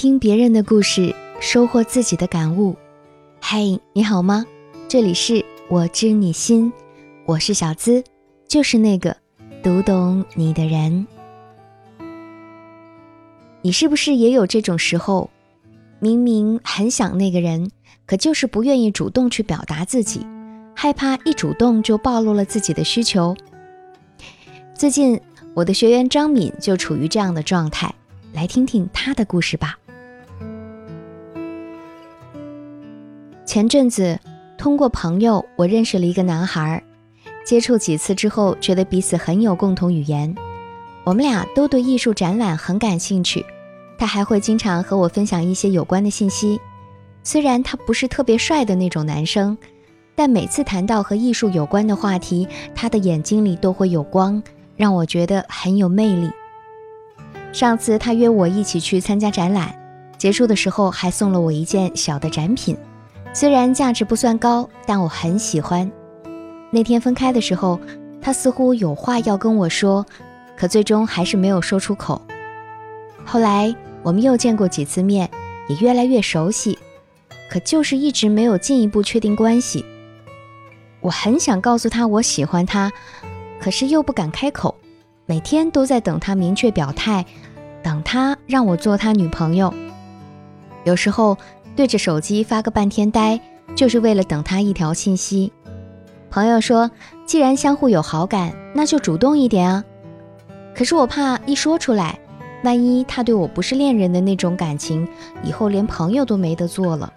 听别人的故事，收获自己的感悟。嘿，你好吗？这里是我知你心，我是小资，就是那个读懂你的人。你是不是也有这种时候？明明很想那个人，可就是不愿意主动去表达自己，害怕一主动就暴露了自己的需求。最近，我的学员张敏就处于这样的状态，来听听她的故事吧。前阵子，通过朋友，我认识了一个男孩，接触几次之后，觉得彼此很有共同语言。我们俩都对艺术展览很感兴趣，他还会经常和我分享一些有关的信息。虽然他不是特别帅的那种男生，但每次谈到和艺术有关的话题，他的眼睛里都会有光。让我觉得很有魅力。上次他约我一起去参加展览，结束的时候还送了我一件小的展品，虽然价值不算高，但我很喜欢。那天分开的时候，他似乎有话要跟我说，可最终还是没有说出口。后来我们又见过几次面，也越来越熟悉，可就是一直没有进一步确定关系。我很想告诉他我喜欢他。可是又不敢开口，每天都在等他明确表态，等他让我做他女朋友。有时候对着手机发个半天呆，就是为了等他一条信息。朋友说，既然相互有好感，那就主动一点啊。可是我怕一说出来，万一他对我不是恋人的那种感情，以后连朋友都没得做了。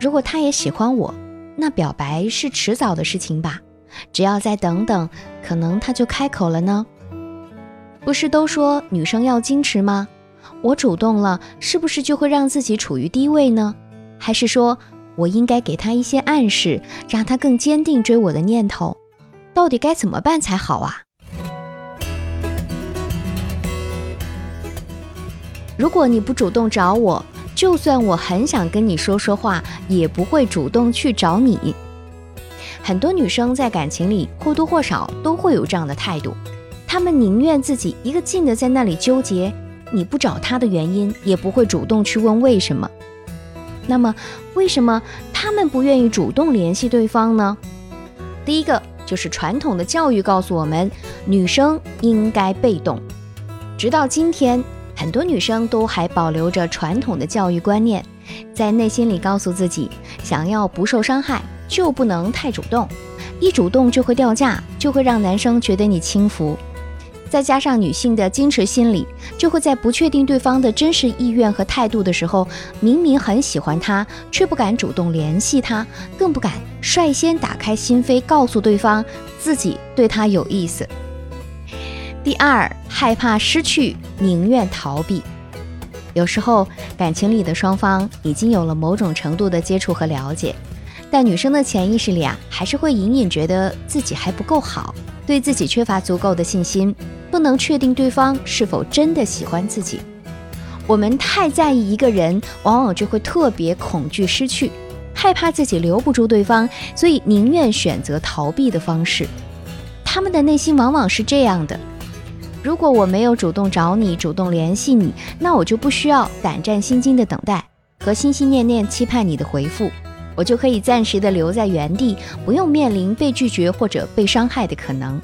如果他也喜欢我，那表白是迟早的事情吧。只要再等等，可能他就开口了呢。不是都说女生要矜持吗？我主动了，是不是就会让自己处于低位呢？还是说我应该给他一些暗示，让他更坚定追我的念头？到底该怎么办才好啊？如果你不主动找我，就算我很想跟你说说话，也不会主动去找你。很多女生在感情里或多或少都会有这样的态度，她们宁愿自己一个劲的在那里纠结你不找他的原因，也不会主动去问为什么。那么，为什么他们不愿意主动联系对方呢？第一个就是传统的教育告诉我们，女生应该被动。直到今天，很多女生都还保留着传统的教育观念，在内心里告诉自己，想要不受伤害。就不能太主动，一主动就会掉价，就会让男生觉得你轻浮。再加上女性的矜持心理，就会在不确定对方的真实意愿和态度的时候，明明很喜欢他，却不敢主动联系他，更不敢率先打开心扉，告诉对方自己对他有意思。第二，害怕失去，宁愿逃避。有时候感情里的双方已经有了某种程度的接触和了解。但女生的潜意识里啊，还是会隐隐觉得自己还不够好，对自己缺乏足够的信心，不能确定对方是否真的喜欢自己。我们太在意一个人，往往就会特别恐惧失去，害怕自己留不住对方，所以宁愿选择逃避的方式。他们的内心往往是这样的：如果我没有主动找你，主动联系你，那我就不需要胆战心惊的等待和心心念念期盼你的回复。我就可以暂时的留在原地，不用面临被拒绝或者被伤害的可能。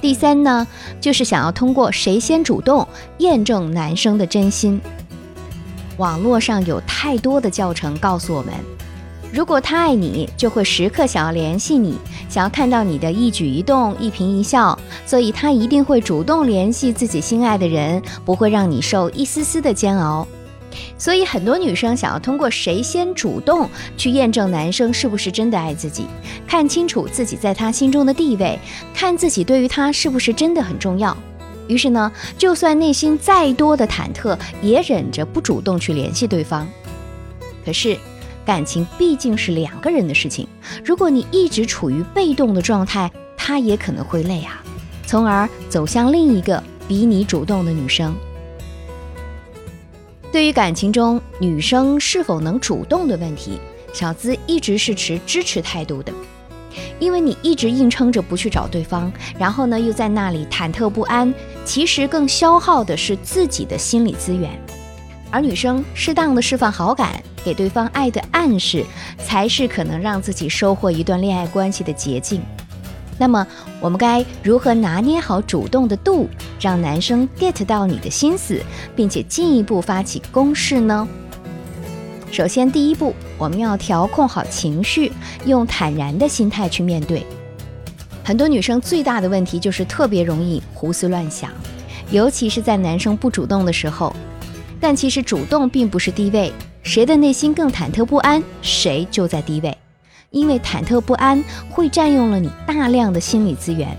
第三呢，就是想要通过谁先主动验证男生的真心。网络上有太多的教程告诉我们，如果他爱你，就会时刻想要联系你，想要看到你的一举一动、一颦一笑，所以他一定会主动联系自己心爱的人，不会让你受一丝丝的煎熬。所以，很多女生想要通过谁先主动去验证男生是不是真的爱自己，看清楚自己在他心中的地位，看自己对于他是不是真的很重要。于是呢，就算内心再多的忐忑，也忍着不主动去联系对方。可是，感情毕竟是两个人的事情，如果你一直处于被动的状态，他也可能会累啊，从而走向另一个比你主动的女生。对于感情中女生是否能主动的问题，小资一直是持支持态度的。因为你一直硬撑着不去找对方，然后呢又在那里忐忑不安，其实更消耗的是自己的心理资源。而女生适当的释放好感，给对方爱的暗示，才是可能让自己收获一段恋爱关系的捷径。那么，我们该如何拿捏好主动的度，让男生 get 到你的心思，并且进一步发起攻势呢？首先，第一步，我们要调控好情绪，用坦然的心态去面对。很多女生最大的问题就是特别容易胡思乱想，尤其是在男生不主动的时候。但其实主动并不是低位，谁的内心更忐忑不安，谁就在低位。因为忐忑不安会占用了你大量的心理资源，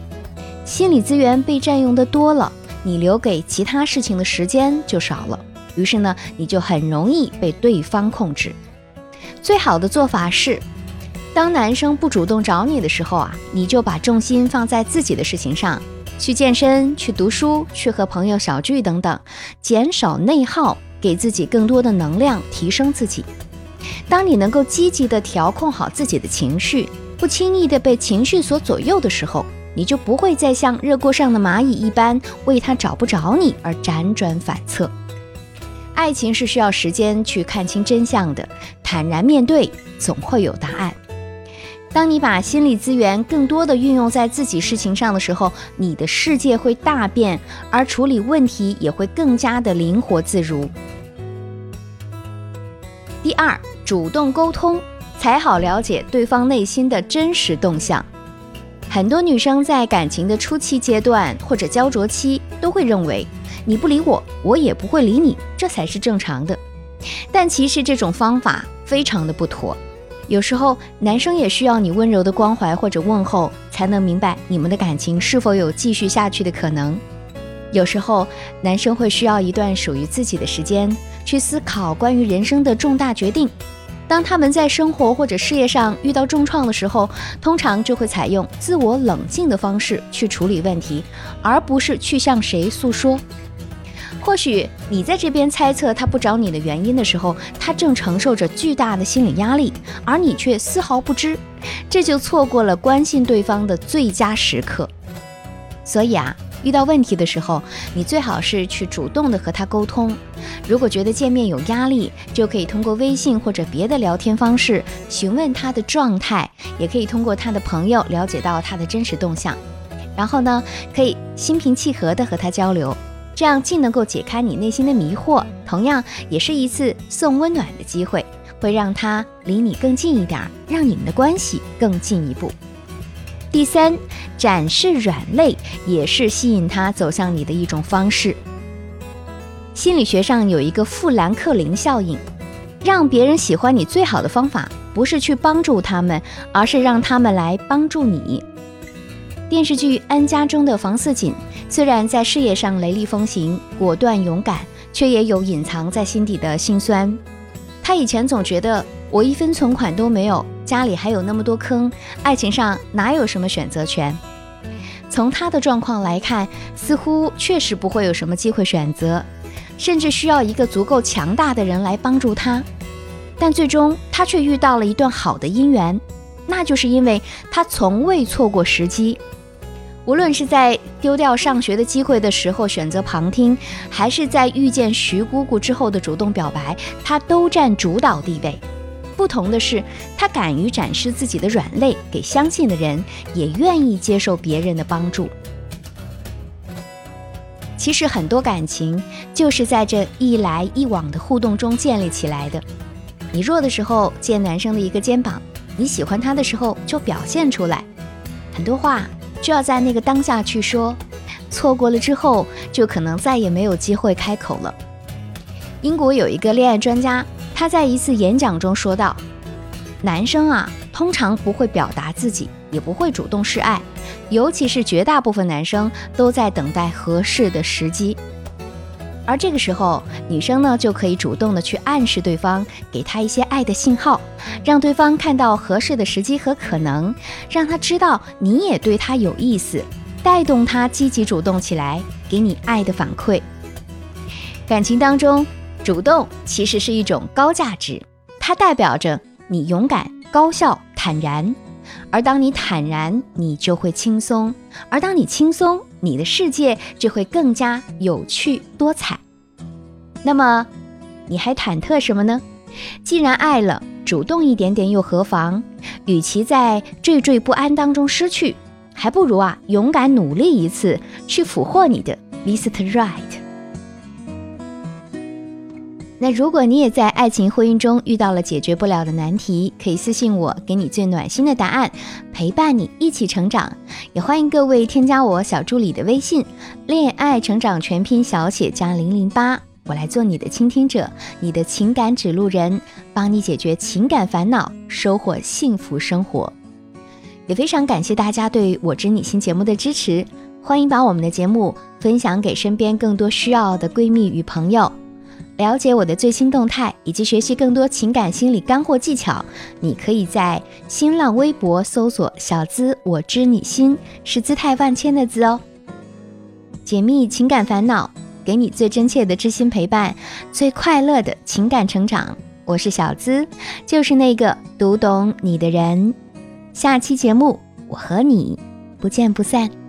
心理资源被占用的多了，你留给其他事情的时间就少了。于是呢，你就很容易被对方控制。最好的做法是，当男生不主动找你的时候啊，你就把重心放在自己的事情上，去健身、去读书、去和朋友小聚等等，减少内耗，给自己更多的能量，提升自己。当你能够积极地调控好自己的情绪，不轻易地被情绪所左右的时候，你就不会再像热锅上的蚂蚁一般，为他找不着你而辗转反侧。爱情是需要时间去看清真相的，坦然面对，总会有答案。当你把心理资源更多的运用在自己事情上的时候，你的世界会大变，而处理问题也会更加的灵活自如。第二，主动沟通，才好了解对方内心的真实动向。很多女生在感情的初期阶段或者焦灼期，都会认为。你不理我，我也不会理你，这才是正常的。但其实这种方法非常的不妥。有时候男生也需要你温柔的关怀或者问候，才能明白你们的感情是否有继续下去的可能。有时候男生会需要一段属于自己的时间，去思考关于人生的重大决定。当他们在生活或者事业上遇到重创的时候，通常就会采用自我冷静的方式去处理问题，而不是去向谁诉说。或许你在这边猜测他不找你的原因的时候，他正承受着巨大的心理压力，而你却丝毫不知，这就错过了关心对方的最佳时刻。所以啊，遇到问题的时候，你最好是去主动的和他沟通。如果觉得见面有压力，就可以通过微信或者别的聊天方式询问他的状态，也可以通过他的朋友了解到他的真实动向。然后呢，可以心平气和的和他交流。这样既能够解开你内心的迷惑，同样也是一次送温暖的机会，会让他离你更近一点，让你们的关系更进一步。第三，展示软肋也是吸引他走向你的一种方式。心理学上有一个富兰克林效应，让别人喜欢你最好的方法，不是去帮助他们，而是让他们来帮助你。电视剧《安家》中的房似锦。虽然在事业上雷厉风行、果断勇敢，却也有隐藏在心底的辛酸。他以前总觉得我一分存款都没有，家里还有那么多坑，爱情上哪有什么选择权？从他的状况来看，似乎确实不会有什么机会选择，甚至需要一个足够强大的人来帮助他。但最终，他却遇到了一段好的姻缘，那就是因为他从未错过时机。无论是在丢掉上学的机会的时候选择旁听，还是在遇见徐姑姑之后的主动表白，他都占主导地位。不同的是，他敢于展示自己的软肋给相信的人，也愿意接受别人的帮助。其实很多感情就是在这一来一往的互动中建立起来的。你弱的时候借男生的一个肩膀，你喜欢他的时候就表现出来，很多话。就要在那个当下去说，错过了之后，就可能再也没有机会开口了。英国有一个恋爱专家，他在一次演讲中说道：“男生啊，通常不会表达自己，也不会主动示爱，尤其是绝大部分男生都在等待合适的时机。”而这个时候，女生呢就可以主动的去暗示对方，给他一些爱的信号，让对方看到合适的时机和可能，让他知道你也对他有意思，带动他积极主动起来，给你爱的反馈。感情当中，主动其实是一种高价值，它代表着你勇敢、高效、坦然。而当你坦然，你就会轻松；而当你轻松，你的世界就会更加有趣多彩。那么，你还忐忑什么呢？既然爱了，主动一点点又何妨？与其在惴惴不安当中失去，还不如啊勇敢努力一次，去俘获你的 Mr. Right。那如果你也在爱情婚姻中遇到了解决不了的难题，可以私信我，给你最暖心的答案，陪伴你一起成长。也欢迎各位添加我小助理的微信，恋爱成长全拼小写加零零八，我来做你的倾听者，你的情感指路人，帮你解决情感烦恼，收获幸福生活。也非常感谢大家对我知你心节目的支持，欢迎把我们的节目分享给身边更多需要的闺蜜与朋友。了解我的最新动态，以及学习更多情感心理干货技巧，你可以在新浪微博搜索“小资我知你心”，是姿态万千的“资”哦。解密情感烦恼，给你最真切的知心陪伴，最快乐的情感成长。我是小资，就是那个读懂你的人。下期节目，我和你不见不散。